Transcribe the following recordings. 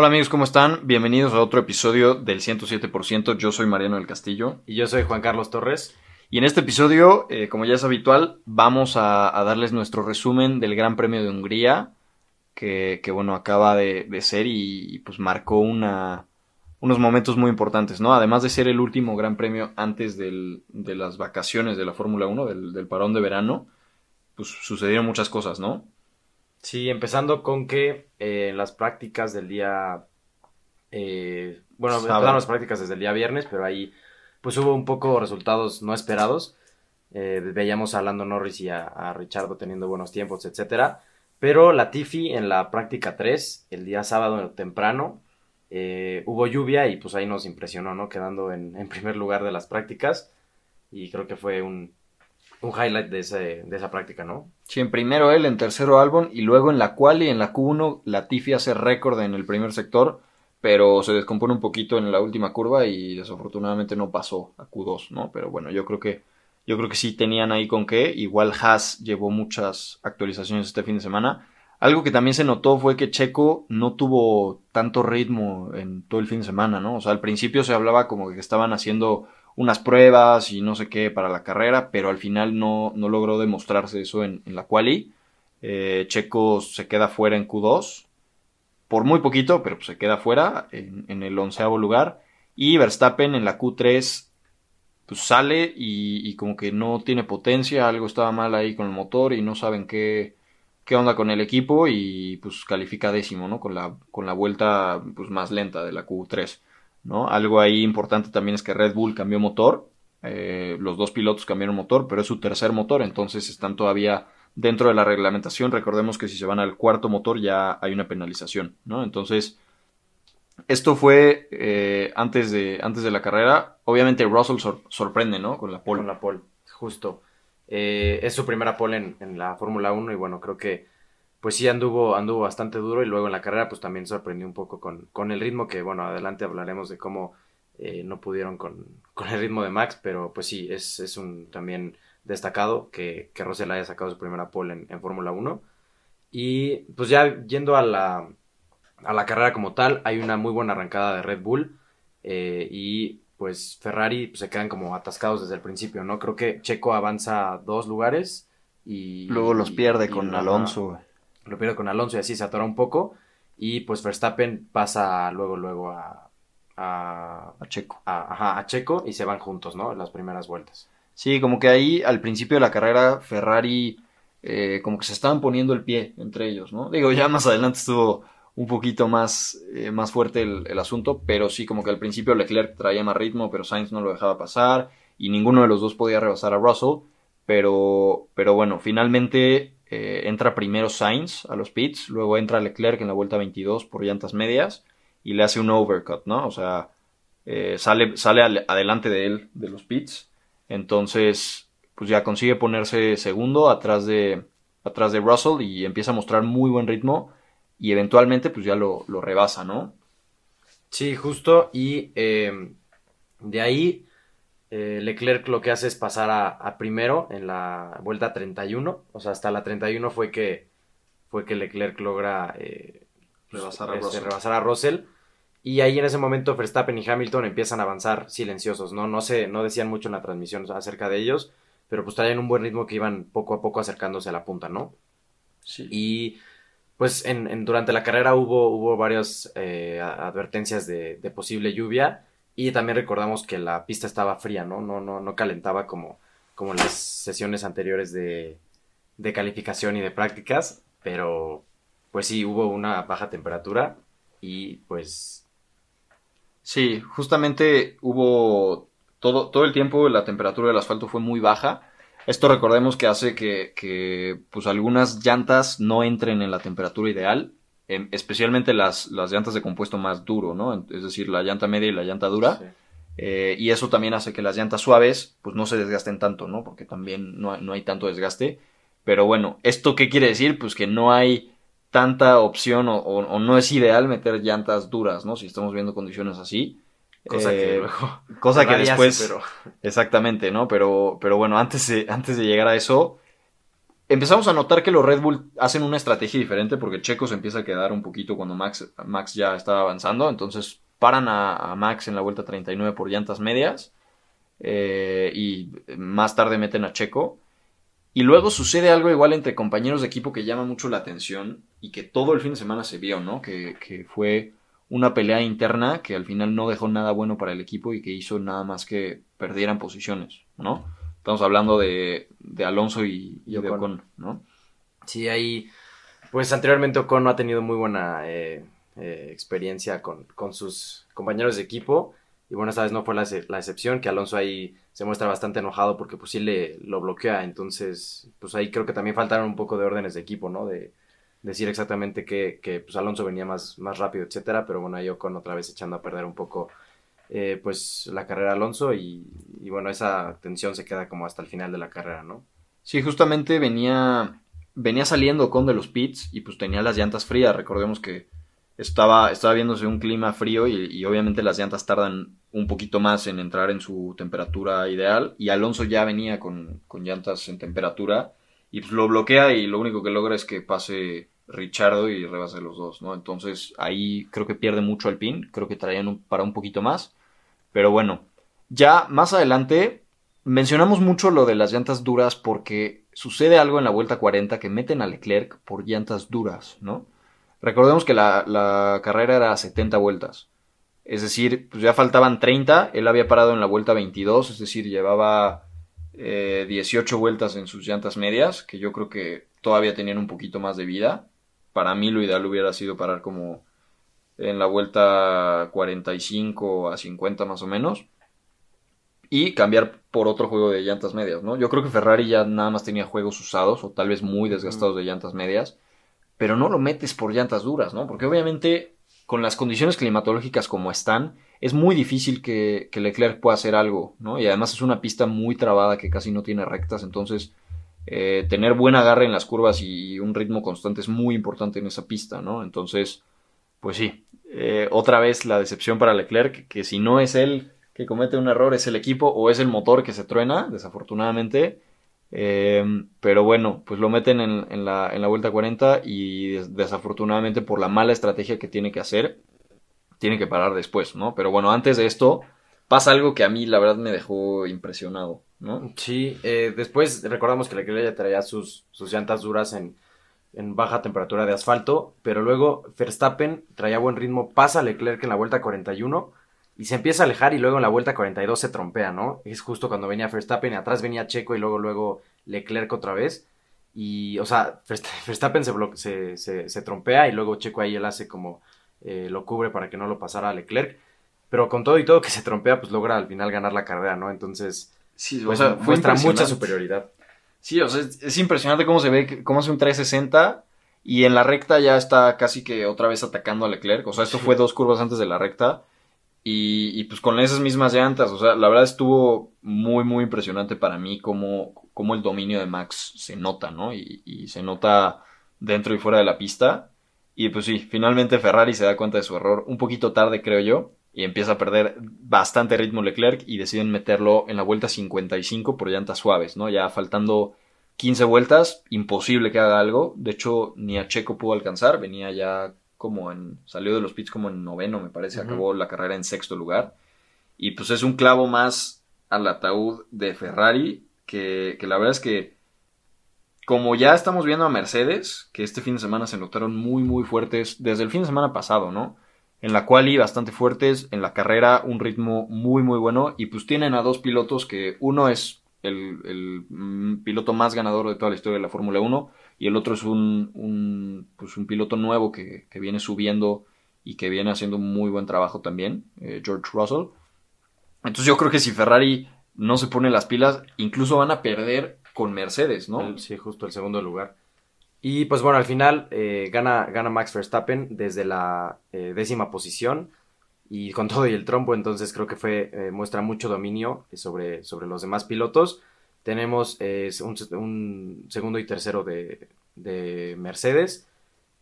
Hola amigos, ¿cómo están? Bienvenidos a otro episodio del 107%. Yo soy Mariano del Castillo. Y yo soy Juan Carlos Torres. Y en este episodio, eh, como ya es habitual, vamos a, a darles nuestro resumen del Gran Premio de Hungría, que, que bueno, acaba de, de ser y, y, pues marcó una, unos momentos muy importantes, ¿no? Además de ser el último Gran Premio antes del, de las vacaciones de la Fórmula 1, del, del parón de verano, pues sucedieron muchas cosas, ¿no? Sí, empezando con que eh, las prácticas del día. Eh, bueno, Sábado. empezaron las prácticas desde el día viernes, pero ahí pues hubo un poco resultados no esperados. Eh, veíamos a Lando Norris y a, a Richardo teniendo buenos tiempos, etcétera. Pero Latifi en la práctica 3, el día sábado temprano, eh, hubo lluvia y pues ahí nos impresionó, ¿no? Quedando en, en primer lugar de las prácticas. Y creo que fue un, un highlight de, ese, de esa práctica, ¿no? Sí, en primero él, en tercero Albon y luego en la quali y en la Q1 Latifi hace récord en el primer sector, pero se descompone un poquito en la última curva y desafortunadamente no pasó a Q2, ¿no? Pero bueno, yo creo que yo creo que sí tenían ahí con qué. Igual Haas llevó muchas actualizaciones este fin de semana. Algo que también se notó fue que Checo no tuvo tanto ritmo en todo el fin de semana, ¿no? O sea, al principio se hablaba como que estaban haciendo unas pruebas y no sé qué para la carrera, pero al final no, no logró demostrarse eso en, en la quali. Eh, Checo se queda fuera en Q2, por muy poquito, pero pues se queda fuera en, en el onceavo lugar. Y Verstappen en la Q3 pues sale y, y, como que no tiene potencia, algo estaba mal ahí con el motor y no saben qué, qué onda con el equipo y pues califica décimo, ¿no? Con la, con la vuelta pues más lenta de la Q3. ¿No? Algo ahí importante también es que Red Bull cambió motor, eh, los dos pilotos cambiaron motor, pero es su tercer motor, entonces están todavía dentro de la reglamentación. Recordemos que si se van al cuarto motor ya hay una penalización, ¿no? Entonces, esto fue eh, antes, de, antes de la carrera. Obviamente Russell sor sorprende, ¿no? Con la pole. Con la pole, justo. Eh, es su primera pole en, en la Fórmula 1 y bueno, creo que pues sí anduvo, anduvo bastante duro y luego en la carrera pues también sorprendió un poco con, con el ritmo que bueno, adelante hablaremos de cómo eh, no pudieron con, con, el ritmo de Max, pero pues sí, es, es un también destacado que, que Russell haya sacado su primera pole en, en Fórmula 1. Y pues ya yendo a la, a la carrera como tal, hay una muy buena arrancada de Red Bull eh, y pues Ferrari pues, se quedan como atascados desde el principio, ¿no? Creo que Checo avanza dos lugares y... Luego los pierde y, con y, Alonso lo pierde con Alonso y así se atora un poco. Y pues Verstappen pasa luego, luego a, a, a Checo. A, ajá, a Checo y se van juntos, ¿no? Las primeras vueltas. Sí, como que ahí al principio de la carrera Ferrari eh, como que se estaban poniendo el pie entre ellos, ¿no? Digo, ya más adelante estuvo un poquito más, eh, más fuerte el, el, asunto, pero sí, como que al principio Leclerc traía más ritmo, pero Sainz no lo dejaba pasar y ninguno de los dos podía rebasar a Russell. Pero, pero bueno, finalmente eh, entra primero Sainz a los pits, luego entra Leclerc en la vuelta 22 por llantas medias y le hace un overcut, ¿no? O sea, eh, sale, sale al, adelante de él, de los pits. Entonces, pues ya consigue ponerse segundo atrás de, atrás de Russell y empieza a mostrar muy buen ritmo y eventualmente pues ya lo, lo rebasa, ¿no? Sí, justo. Y eh, de ahí eh, Leclerc lo que hace es pasar a, a, primero en la vuelta 31. O sea, hasta la 31 fue que, fue que Leclerc logra eh, rebasar, a este, rebasar, a Russell. Y ahí en ese momento Verstappen y Hamilton empiezan a avanzar silenciosos, ¿no? No, se, no decían mucho en la transmisión acerca de ellos, pero pues traían un buen ritmo que iban poco a poco acercándose a la punta, ¿no? Sí. Y pues en, en durante la carrera hubo, hubo varias eh, advertencias de, de posible lluvia. Y también recordamos que la pista estaba fría, ¿no? No, no, no calentaba como, como las sesiones anteriores de, de, calificación y de prácticas, pero pues sí, hubo una baja temperatura y pues... Sí, justamente hubo todo, todo el tiempo la temperatura del asfalto fue muy baja. Esto recordemos que hace que, que pues algunas llantas no entren en la temperatura ideal especialmente las, las llantas de compuesto más duro, ¿no? Es decir, la llanta media y la llanta dura. Sí. Eh, y eso también hace que las llantas suaves pues no se desgasten tanto, ¿no? Porque también no hay, no hay tanto desgaste. Pero bueno, ¿esto qué quiere decir? Pues que no hay tanta opción o, o, o no es ideal meter llantas duras, ¿no? Si estamos viendo condiciones así. Cosa eh, que luego. Cosa que después. Hace, pero... Exactamente, ¿no? Pero, pero bueno, antes de, antes de llegar a eso, empezamos a notar que los Red Bull hacen una estrategia diferente porque Checo se empieza a quedar un poquito cuando Max, Max ya estaba avanzando. Entonces paran a, Max en la vuelta 39 por llantas medias. Eh, y más tarde meten a Checo. Y luego sucede algo igual entre compañeros de equipo que llama mucho la atención y que todo el fin de semana se vio, ¿no? Que, que fue una pelea interna que al final no dejó nada bueno para el equipo y que hizo nada más que perdieran posiciones, ¿no? Estamos hablando de, de Alonso y, de Ocon, ¿no? Sí, ahí, pues anteriormente Ocon no ha tenido muy buena eh, eh, experiencia con, con, sus compañeros de equipo. Y bueno, esta vez no fue la, la, excepción, que Alonso ahí se muestra bastante enojado porque pues sí le lo bloquea. Entonces, pues ahí creo que también faltaron un poco de órdenes de equipo, ¿no? De, decir exactamente que, que pues Alonso venía más, más rápido, etcétera, pero bueno, ahí Ocon otra vez echando a perder un poco eh, pues la carrera Alonso y, bueno, esa tensión se queda como hasta el final de la carrera, ¿no? Sí, justamente venía, venía saliendo con de los pits y pues tenía las llantas frías, recordemos que estaba, estaba viéndose un clima frío y, obviamente las llantas tardan un poquito más en entrar en su temperatura ideal y Alonso ya venía con, con llantas en temperatura y pues lo bloquea y lo único que logra es que pase Richardo y rebase los dos, ¿no? Entonces ahí creo que pierde mucho al pin, creo que traían para un poquito más pero bueno, ya más adelante mencionamos mucho lo de las llantas duras porque sucede algo en la vuelta 40 que meten a Leclerc por llantas duras, ¿no? Recordemos que la, carrera era 70 vueltas. Es decir, pues ya faltaban 30, él había parado en la vuelta 22, es decir, llevaba 18 eh, vueltas en sus llantas medias, que yo creo que todavía tenían un poquito más de vida. Para mí lo ideal hubiera sido parar como en la vuelta 45 a 50 más o menos. Y cambiar por otro juego de llantas medias, ¿no? Yo creo que Ferrari ya nada más tenía juegos usados o tal vez muy desgastados de llantas medias, pero no lo metes por llantas duras, ¿no? Porque obviamente con las condiciones climatológicas como están, es muy difícil que, Leclerc pueda hacer algo, ¿no? Y además es una pista muy trabada que casi no tiene rectas, entonces eh, tener buen agarre en las curvas y un ritmo constante es muy importante en esa pista, ¿no? Entonces, pues sí, eh, otra vez la decepción para Leclerc, que si no es él que comete un error, es el equipo o es el motor que se truena, desafortunadamente. Eh, pero bueno, pues lo meten en, la, vuelta 40 y desafortunadamente por la mala estrategia que tiene que hacer, tiene que parar después, ¿no? Pero bueno, antes de esto pasa algo que a mí la verdad me dejó impresionado, ¿no? Sí, eh, después recordamos que Leclerc ya traía sus, sus llantas duras en, en baja temperatura de asfalto, pero luego Verstappen traía buen ritmo, pasa a Leclerc en la vuelta 41 y se empieza a alejar y luego en la vuelta 42 se trompea, ¿no? Es justo cuando venía Verstappen y atrás venía Checo y luego luego Leclerc otra vez. Y, o sea, Verstappen se, se, se, trompea y luego Checo ahí él hace como eh, lo cubre para que no lo pasara a Leclerc. Pero con todo y todo que se trompea, pues logra al final ganar la carrera, ¿no? Entonces, sí, pues, muestra mucha superioridad. Sí, o sea, es, impresionante cómo se ve, cómo hace un 360 y en la recta ya está casi que otra vez atacando a Leclerc. O sea, esto fue dos curvas antes de la recta y, pues con esas mismas llantas. O sea, la verdad estuvo muy, muy impresionante para mí cómo, cómo el dominio de Max se nota, ¿no? Y, y se nota dentro y fuera de la pista. Y pues sí, finalmente Ferrari se da cuenta de su error un poquito tarde, creo yo y empieza a perder bastante ritmo Leclerc y deciden meterlo en la vuelta 55 por llantas suaves, ¿no? Ya faltando 15 vueltas, imposible que haga algo. De hecho, ni a Checo pudo alcanzar, venía ya como en salió de los pits como en noveno, me parece, acabó la carrera en sexto lugar. Y pues es un clavo más al ataúd de Ferrari que, que la verdad es que como ya estamos viendo a Mercedes, que este fin de semana se notaron muy muy fuertes desde el fin de semana pasado, ¿no? En la quali bastante fuertes, en la carrera un ritmo muy muy bueno y pues tienen a dos pilotos que uno es el, mm, piloto más ganador de toda la historia de la Fórmula 1 y el otro es un, pues un piloto nuevo que, viene subiendo y que viene haciendo un muy buen trabajo también, eh, George Russell. Entonces yo creo que si Ferrari no se pone las pilas, incluso van a perder con Mercedes, ¿no? Sí, justo el segundo lugar. Y pues bueno, al final eh, gana, gana Max Verstappen desde la eh, décima posición y con todo y el trompo, entonces creo que fue, eh, muestra mucho dominio sobre, sobre los demás pilotos. Tenemos un, segundo y tercero de, de, Mercedes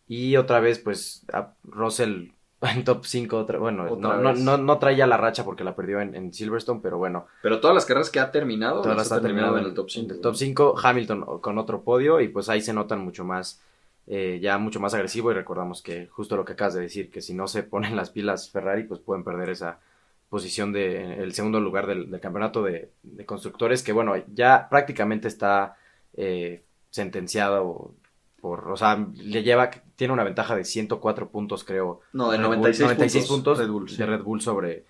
y otra vez pues Russell en top 5, bueno, no, no, no, trae ya la racha porque la perdió en, Silverstone, pero bueno. Pero todas las carreras que ha terminado, todas las ha terminado, en el top 5. En el top 5, Hamilton con otro podio y pues ahí se notan mucho más, eh, ya mucho más agresivo y recordamos que justo lo que acabas de decir, que si no se ponen las pilas Ferrari, pues pueden perder esa posición de el segundo lugar del, campeonato de, constructores, que bueno, ya prácticamente está eh, sentenciado por, o sea, le lleva, tiene una ventaja de 104 puntos, creo. No, de 96, puntos, de Red Bull sobre,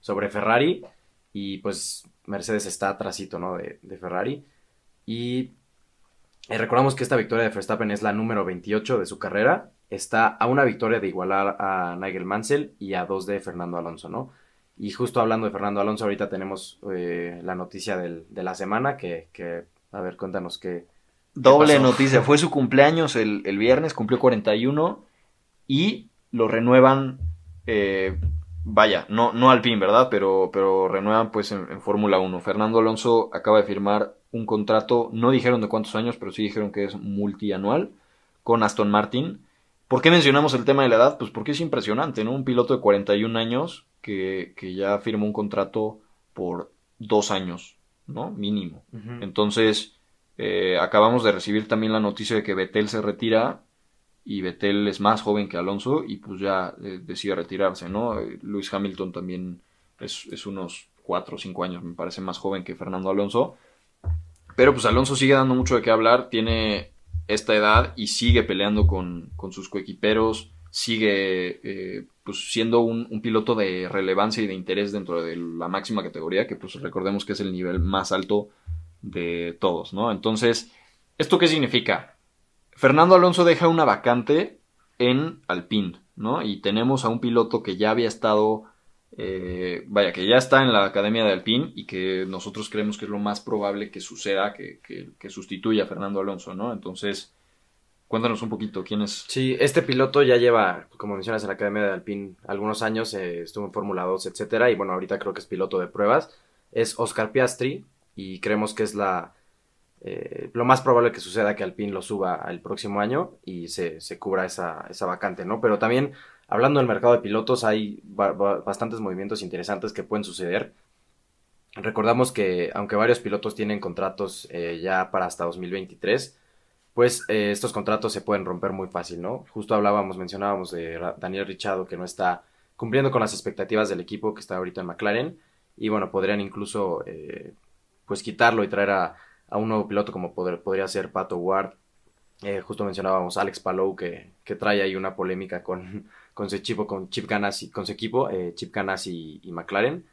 sobre Ferrari. Y pues Mercedes está atrasito, ¿no? De, Ferrari. Y eh, recordamos que esta victoria de Verstappen es la número 28 de su carrera. Está a una victoria de igualar a Nigel Mansell y a dos de Fernando Alonso, ¿no? Y justo hablando de Fernando Alonso, ahorita tenemos eh, la noticia del, de la semana, que, que, a ver, cuéntanos qué, Doble noticia, fue su cumpleaños el, viernes, cumplió 41 y lo renuevan, eh, vaya, no, no al fin, ¿verdad? Pero, pero renuevan pues en, Fórmula 1. Fernando Alonso acaba de firmar un contrato, no dijeron de cuántos años, pero sí dijeron que es multianual con Aston Martin. ¿Por qué mencionamos el tema de la edad? Pues porque es impresionante, ¿no? Un piloto de 41 años que, que ya firmó un contrato por dos años, ¿no? Mínimo. Entonces eh, acabamos de recibir también la noticia de que Betel se retira y Betel es más joven que Alonso y pues ya eh, decide retirarse, ¿no? Eh, Luis Hamilton también es, unos 4 o 5 años, me parece más joven que Fernando Alonso. Pero pues Alonso sigue dando mucho de qué hablar, tiene esta edad y sigue peleando con, sus coequiperos, sigue pues siendo un, un, piloto de relevancia y de interés dentro de la máxima categoría, que pues recordemos que es el nivel más alto de todos, ¿no? Entonces, ¿esto qué significa? Fernando Alonso deja una vacante en Alpine, ¿no? Y tenemos a un piloto que ya había estado, eh, vaya, que ya está en la academia de Alpine y que nosotros creemos que es lo más probable que suceda, que, que, sustituya a Fernando Alonso, ¿no? Entonces, cuéntanos un poquito, ¿quién es? Sí, este piloto ya lleva, como mencionas, en la academia de Alpine algunos años, eh, estuvo en Fórmula 2, etcétera, y bueno, ahorita creo que es piloto de pruebas. Es Oscar Piastri, y creemos que es la eh, lo más probable que suceda que Alpine lo suba el próximo año y se, cubra esa, esa, vacante, ¿no? Pero también, hablando del mercado de pilotos, hay bastantes movimientos interesantes que pueden suceder. Recordamos que aunque varios pilotos tienen contratos eh, ya para hasta 2023, pues eh, estos contratos se pueden romper muy fácil, ¿no? Justo hablábamos, mencionábamos de Daniel Richado que no está cumpliendo con las expectativas del equipo que está ahorita en McLaren y bueno, podrían incluso pues quitarlo y traer a, un nuevo piloto como podría ser Pato Ward. Eh, justo mencionábamos Alex Palou que, trae ahí una polémica con, con su equipo, con Chip Ganassi, con su equipo, eh, Chip Ganassi y, McLaren.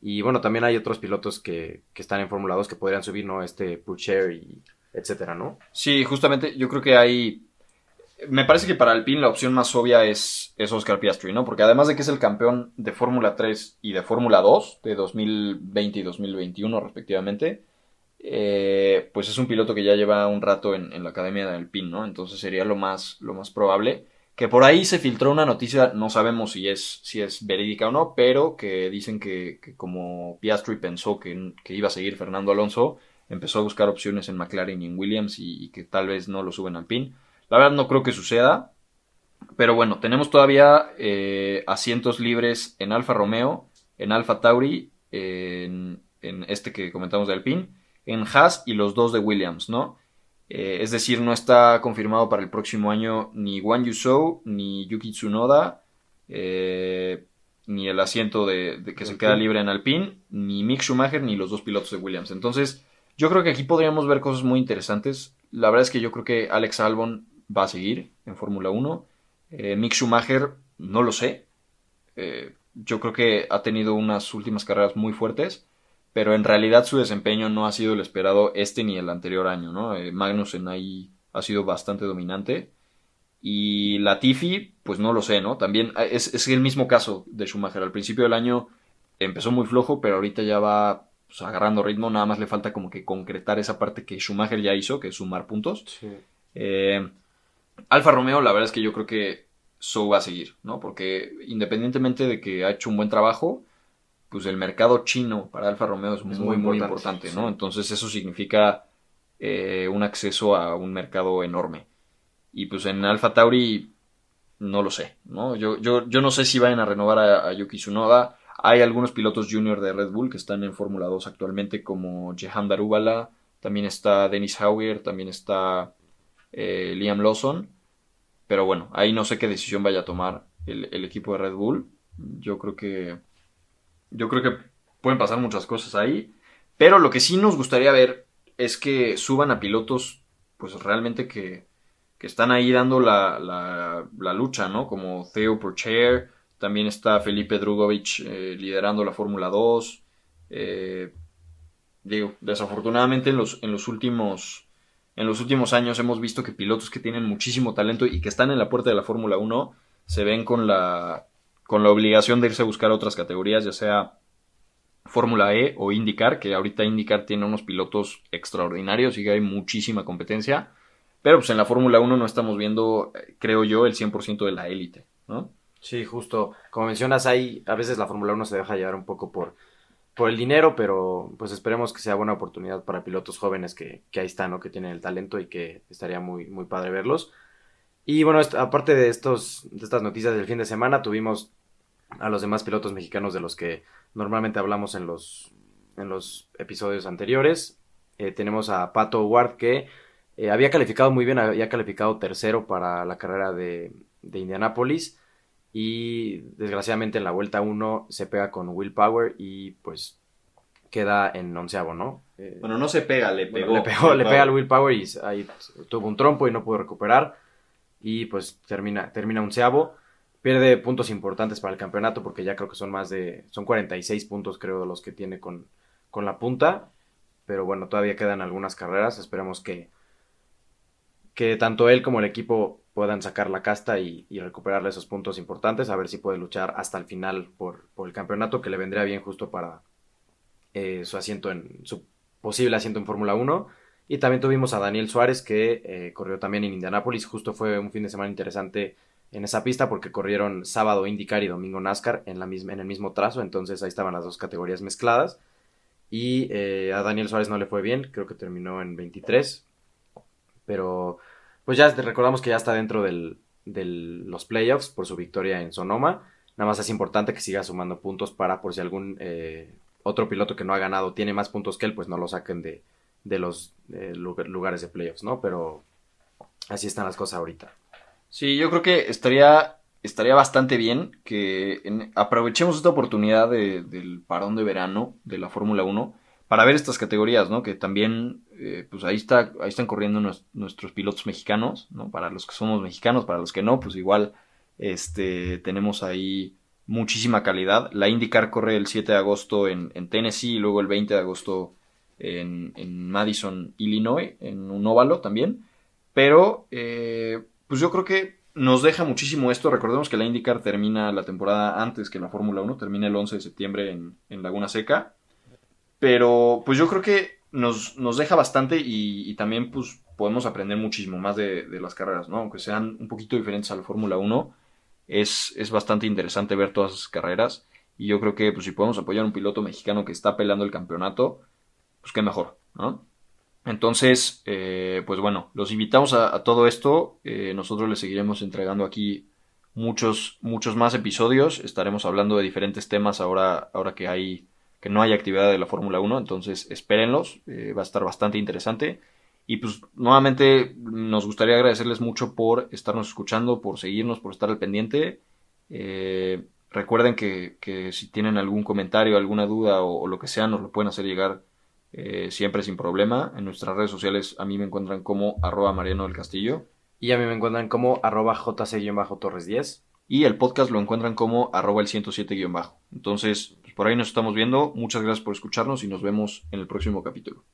Y bueno, también hay otros pilotos que, están en Fórmula 2 que podrían subir, ¿no? Este Purcher y etcétera, ¿no? Sí, justamente yo creo que hay... Me parece que para Alpine la opción más obvia es, es Oscar Piastri, ¿no? Porque además de que es el campeón de Fórmula 3 y de Fórmula 2 de 2020 y 2021 respectivamente, eh, pues es un piloto que ya lleva un rato en, la academia de Alpine, ¿no? Entonces sería lo más, lo más probable. Que por ahí se filtró una noticia, no sabemos si es, si es verídica o no, pero que dicen que, como Piastri pensó que, iba a seguir Fernando Alonso, empezó a buscar opciones en McLaren y en Williams y, que tal vez no lo suben al Alpine. La verdad no creo que suceda, pero bueno, tenemos todavía eh, asientos libres en Alfa Romeo, en Alfa Tauri, en, en este que comentamos de Alpine en Haas y los dos de Williams, ¿no? Eh, es decir, no está confirmado para el próximo año ni Wang Yusou, ni Yuki Tsunoda, eh, ni el asiento de, que se queda libre en Alpine, ni Mick Schumacher, ni los dos pilotos de Williams. Entonces, yo creo que aquí podríamos ver cosas muy interesantes. La verdad es que yo creo que Alex Albon va a seguir en Fórmula 1. Eh, Mick Schumacher, no lo sé. yo creo que ha tenido unas últimas carreras muy fuertes pero en realidad su desempeño no ha sido el esperado este ni el anterior año, ¿no? Eh, Magnussen ahí ha sido bastante dominante. Y Latifi, pues no lo sé, ¿no? También eh, es, el mismo caso de Schumacher. Al principio del año empezó muy flojo, pero ahorita ya va pues, agarrando ritmo. Nada más le falta como que concretar esa parte que Schumacher ya hizo, que es sumar puntos. Eh, Alfa Romeo, la verdad es que yo creo que So va a seguir, ¿no? Porque independientemente de que ha hecho un buen trabajo, pues el mercado chino para Alfa Romeo es, muy, muy, importante, ¿no? Entonces eso significa eh, un acceso a un mercado enorme. Y pues en Alfa Tauri, no lo sé, ¿no? Yo, yo, yo no sé si vayan a renovar a, Yuki Tsunoda. Hay algunos pilotos junior de Red Bull que están en Fórmula 2 actualmente, como Jehan Darubala, también está Dennis Hauer, también está eh, Liam Lawson. Pero bueno, ahí no sé qué decisión vaya a tomar el, equipo de Red Bull. Yo creo que. Yo creo que pueden pasar muchas cosas ahí. Pero lo que sí nos gustaría ver es que suban a pilotos, pues realmente que, que están ahí dando la, la, lucha, ¿no? Como Theo Pourchaire, también está Felipe Drugovich eh, liderando la Fórmula 2. Eh, digo, desafortunadamente en los, en los últimos en los últimos años hemos visto que pilotos que tienen muchísimo talento y que están en la puerta de la Fórmula 1 se ven con la con la obligación de irse a buscar otras categorías, ya sea Fórmula E o IndyCar, que ahorita IndyCar tiene unos pilotos extraordinarios y que hay muchísima competencia. Pero pues en la Fórmula 1 no estamos viendo, creo yo, el 100% de la élite, ¿no? Sí, justo. Como mencionas, ahí a veces la Fórmula 1 se deja llevar un poco por, por el dinero, pero pues esperemos que sea buena oportunidad para pilotos jóvenes que, que ahí están, ¿no? Que tienen el talento y que estaría muy, muy padre verlos. Y bueno, aparte de, estos, de estas noticias del fin de semana, tuvimos a los demás pilotos mexicanos de los que normalmente hablamos en los, en los episodios anteriores. Eh, tenemos a Pato Ward que eh, había calificado muy bien, había calificado tercero para la carrera de, de Indianápolis y desgraciadamente en la vuelta 1 se pega con Will Power y pues queda en onceavo, ¿no? Eh, bueno, no se pega, le pegó. le, pegó, le pega al Will Power y ahí tuvo un trompo y no pudo recuperar y pues termina, termina onceavo. Pierde puntos importantes para el campeonato porque ya creo que son más de, son 46 puntos creo de los que tiene con, con la punta. Pero bueno, todavía quedan algunas carreras. Esperemos que, que tanto él como el equipo puedan sacar la casta y, recuperarle esos puntos importantes. A ver si puede luchar hasta el final por, por el campeonato que le vendría bien justo para eh, su asiento en, su posible asiento en Fórmula 1. Y también tuvimos a Daniel Suárez que eh, corrió también en Indianápolis. Justo fue un fin de semana interesante en esa pista porque corrieron sábado IndyCar y domingo NASCAR en, la misma, en el mismo trazo. Entonces ahí estaban las dos categorías mezcladas. Y eh, a Daniel Suárez no le fue bien, creo que terminó en 23. Pero pues ya recordamos que ya está dentro de los playoffs por su victoria en Sonoma. Nada más es importante que siga sumando puntos para por si algún eh, otro piloto que no ha ganado tiene más puntos que él, pues no lo saquen de, de los eh, lugares de playoffs, ¿no? Pero así están las cosas ahorita. Sí, yo creo que estaría, estaría bastante bien que aprovechemos esta oportunidad del parón de verano de la Fórmula 1 para ver estas categorías, ¿no? Que también, eh, pues ahí, está, ahí están corriendo nuestros pilotos mexicanos, ¿no? Para los que somos mexicanos, para los que no, pues igual este, tenemos ahí muchísima calidad. La IndyCar corre el 7 de agosto en, en Tennessee y luego el 20 de agosto en, Madison, Illinois, en un óvalo también. Pero, eh, pues yo creo que nos deja muchísimo esto. Recordemos que la IndyCar termina la temporada antes que la Fórmula 1, termina el 11 de septiembre en, Laguna Seca. Pero, pues yo creo que nos, nos deja bastante y, también, pues, podemos aprender muchísimo más de, las carreras, ¿no? Aunque sean un poquito diferentes a la Fórmula 1, es, es bastante interesante ver todas esas carreras. Y yo creo que, pues, si podemos apoyar a un piloto mexicano que está peleando el campeonato, pues qué mejor, ¿no? Entonces, eh, pues bueno, los invitamos a, todo esto. Eh, nosotros les seguiremos entregando aquí muchos, muchos más episodios. Estaremos hablando de diferentes temas ahora, ahora que hay, que no hay actividad de la Fórmula 1. Entonces, espérenlos. Eh, va a estar bastante interesante. Y pues nuevamente nos gustaría agradecerles mucho por estarnos escuchando, por seguirnos, por estar al pendiente. recuerden que, que, si tienen algún comentario, alguna duda o, o, lo que sea, nos lo pueden hacer llegar eh, siempre sin problema. En nuestras redes sociales a mí me encuentran como arroba Mariano del Castillo. Y a mí me encuentran como arroba jc-torres 10. Y el podcast lo encuentran como arroba el 107-bajo. Entonces, por ahí nos estamos viendo. Muchas gracias por escucharnos y nos vemos en el próximo capítulo.